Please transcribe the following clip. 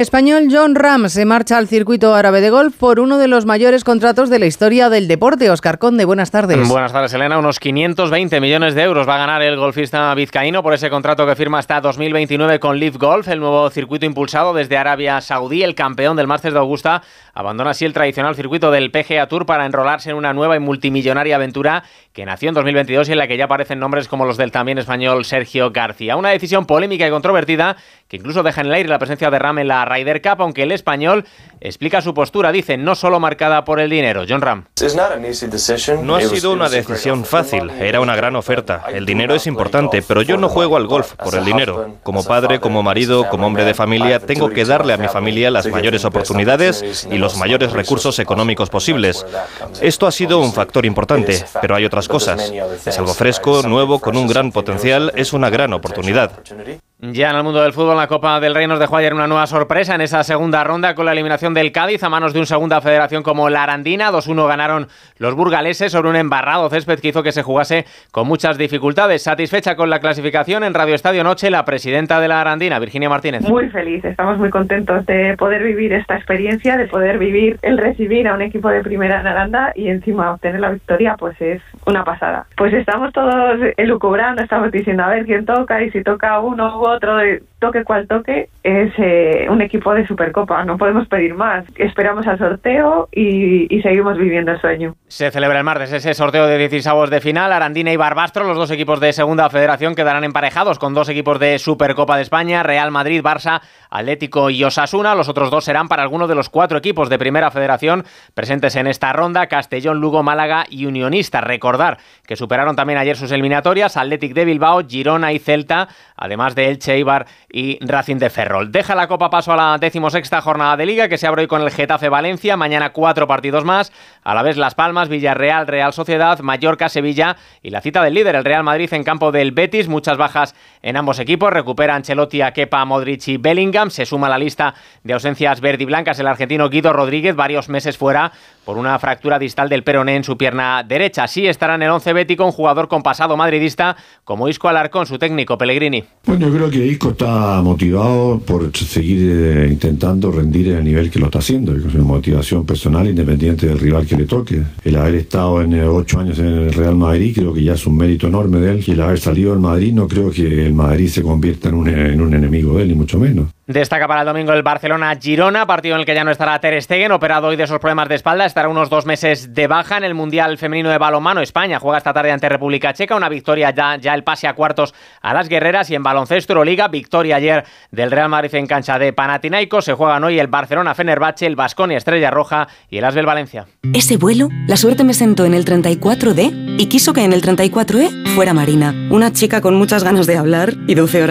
Español John Ram se marcha al circuito árabe de golf por uno de los mayores contratos de la historia del deporte. Oscar Conde, buenas tardes. Buenas tardes, Elena. Unos 520 millones de euros va a ganar el golfista vizcaíno por ese contrato que firma hasta 2029 con Live Golf, el nuevo circuito impulsado desde Arabia Saudí. El campeón del Masters de Augusta abandona así el tradicional circuito del PGA Tour para enrolarse en una nueva y multimillonaria aventura que nació en 2022 y en la que ya aparecen nombres como los del también español Sergio García. Una decisión polémica y controvertida que incluso deja en el aire la presencia de Ram en la Ryder Cup, aunque el español explica su postura, dice, no solo marcada por el dinero. John Ram. No ha sido una decisión fácil, era una gran oferta. El dinero es importante, pero yo no juego al golf por el dinero. Como padre, como marido, como hombre de familia, tengo que darle a mi familia las mayores oportunidades y los mayores recursos económicos posibles. Esto ha sido un factor importante, pero hay otras cosas. Es algo fresco, nuevo, con un gran potencial, es una gran oportunidad. Ya en el mundo del fútbol, la Copa del Rey nos dejó ayer una nueva sorpresa en esa segunda ronda con la eliminación del Cádiz a manos de un segunda federación como la Arandina. 2-1 ganaron los burgaleses sobre un embarrado césped que hizo que se jugase con muchas dificultades. Satisfecha con la clasificación en Radio Estadio Noche, la presidenta de la Arandina, Virginia Martínez. Muy feliz, estamos muy contentos de poder vivir esta experiencia, de poder vivir el recibir a un equipo de primera en Aranda y encima obtener la victoria, pues es una pasada. Pues estamos todos elucubrando, estamos diciendo a ver quién toca y si toca uno u otro, de toque cual toque, es eh, un equipo de Supercopa. No podemos pedir más. Esperamos al sorteo y, y, seguimos viviendo el sueño. Se celebra el martes ese sorteo de 16 de final. Arandina y Barbastro, los dos equipos de Segunda Federación, quedarán emparejados con dos equipos de Supercopa de España, Real Madrid, Barça, Atlético y Osasuna. Los otros dos serán para alguno de los cuatro equipos de Primera Federación presentes en esta ronda, Castellón, Lugo, Málaga y Unionista. Recordar que superaron también ayer sus eliminatorias, Athletic de Bilbao, Girona y Celta, además de Elche, Eibar y Racing de Ferrol. Deja la Copa paso a la decimosexta jornada de Liga que se abre hoy con el Getafe Valencia. Mañana cuatro partidos más. A la vez Las Palmas, Villarreal, Real Sociedad, Mallorca, Sevilla y la cita del líder, el Real Madrid en campo del Betis. Muchas bajas en ambos equipos. Recupera Ancelotti a Kepa, Modric y Bellingham. Se suma a la lista de ausencias verde y blancas el argentino Guido Rodríguez, varios meses fuera por una fractura distal del peroné en su pierna derecha. Así estará en el 11 bético un jugador con pasado madridista como Isco Alarcón, su técnico Pellegrini. Bueno, yo creo que Isco está motivado por seguir eh, intentando rendir en el nivel que lo está haciendo. Es una motivación personal independiente del rival que le toque. El haber estado en eh, ocho años en el Real Madrid creo que ya es un mérito enorme de él. Y el haber salido del Madrid no creo que el Madrid se convierta en un, en un enemigo de él, ni mucho menos. Destaca para el domingo el Barcelona-Girona, partido en el que ya no estará Ter Stegen, operado hoy de esos problemas de espalda, estará unos dos meses de baja en el Mundial Femenino de Balonmano. España juega esta tarde ante República Checa, una victoria ya, ya el pase a cuartos a las guerreras y en baloncesto Euroliga, victoria ayer del Real Madrid en cancha de Panathinaikos, se juegan hoy el Barcelona-Fenerbahce, el Basconia Estrella Roja y el Asbel Valencia. Ese vuelo, la suerte me sentó en el 34D y quiso que en el 34E fuera Marina, una chica con muchas ganas de hablar y 12 horas